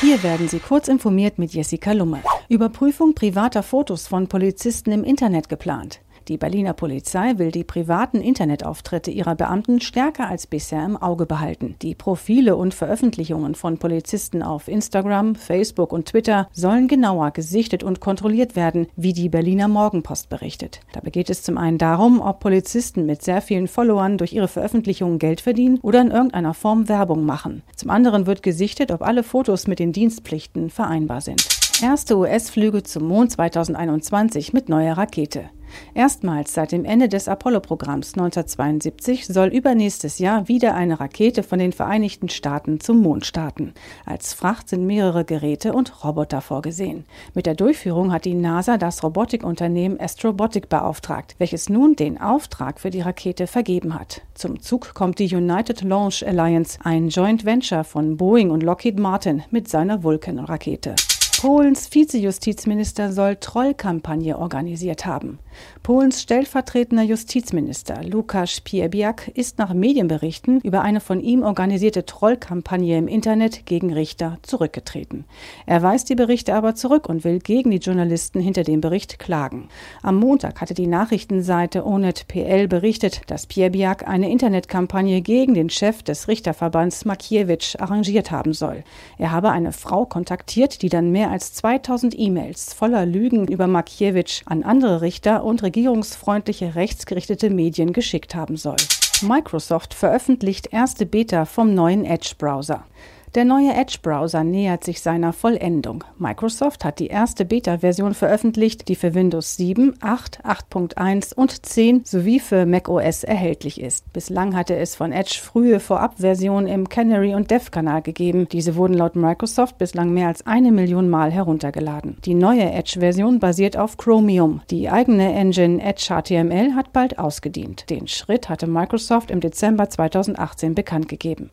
Hier werden Sie kurz informiert mit Jessica Lumme. Überprüfung privater Fotos von Polizisten im Internet geplant. Die Berliner Polizei will die privaten Internetauftritte ihrer Beamten stärker als bisher im Auge behalten. Die Profile und Veröffentlichungen von Polizisten auf Instagram, Facebook und Twitter sollen genauer gesichtet und kontrolliert werden, wie die Berliner Morgenpost berichtet. Dabei geht es zum einen darum, ob Polizisten mit sehr vielen Followern durch ihre Veröffentlichungen Geld verdienen oder in irgendeiner Form Werbung machen. Zum anderen wird gesichtet, ob alle Fotos mit den Dienstpflichten vereinbar sind. Erste US-Flüge zum Mond 2021 mit neuer Rakete. Erstmals seit dem Ende des Apollo-Programms 1972 soll übernächstes Jahr wieder eine Rakete von den Vereinigten Staaten zum Mond starten. Als Fracht sind mehrere Geräte und Roboter vorgesehen. Mit der Durchführung hat die NASA das Robotikunternehmen Astrobotic beauftragt, welches nun den Auftrag für die Rakete vergeben hat. Zum Zug kommt die United Launch Alliance, ein Joint Venture von Boeing und Lockheed Martin mit seiner Vulcan-Rakete. Polens Vizejustizminister soll Trollkampagne organisiert haben. Polens stellvertretender Justizminister Lukasz Piebiak ist nach Medienberichten über eine von ihm organisierte Trollkampagne im Internet gegen Richter zurückgetreten. Er weist die Berichte aber zurück und will gegen die Journalisten hinter dem Bericht klagen. Am Montag hatte die Nachrichtenseite ONET.pl berichtet, dass Piebiak eine Internetkampagne gegen den Chef des Richterverbands Makiewicz arrangiert haben soll. Er habe eine Frau kontaktiert, die dann als 2000 E-Mails voller Lügen über Markiewicz an andere Richter und regierungsfreundliche rechtsgerichtete Medien geschickt haben soll. Microsoft veröffentlicht erste Beta vom neuen Edge-Browser. Der neue Edge-Browser nähert sich seiner Vollendung. Microsoft hat die erste Beta-Version veröffentlicht, die für Windows 7, 8, 8.1 und 10 sowie für macOS erhältlich ist. Bislang hatte es von Edge frühe Vorabversionen im Canary und Dev-Kanal gegeben. Diese wurden laut Microsoft bislang mehr als eine Million Mal heruntergeladen. Die neue Edge-Version basiert auf Chromium. Die eigene Engine Edge HTML hat bald ausgedient. Den Schritt hatte Microsoft im Dezember 2018 bekannt gegeben.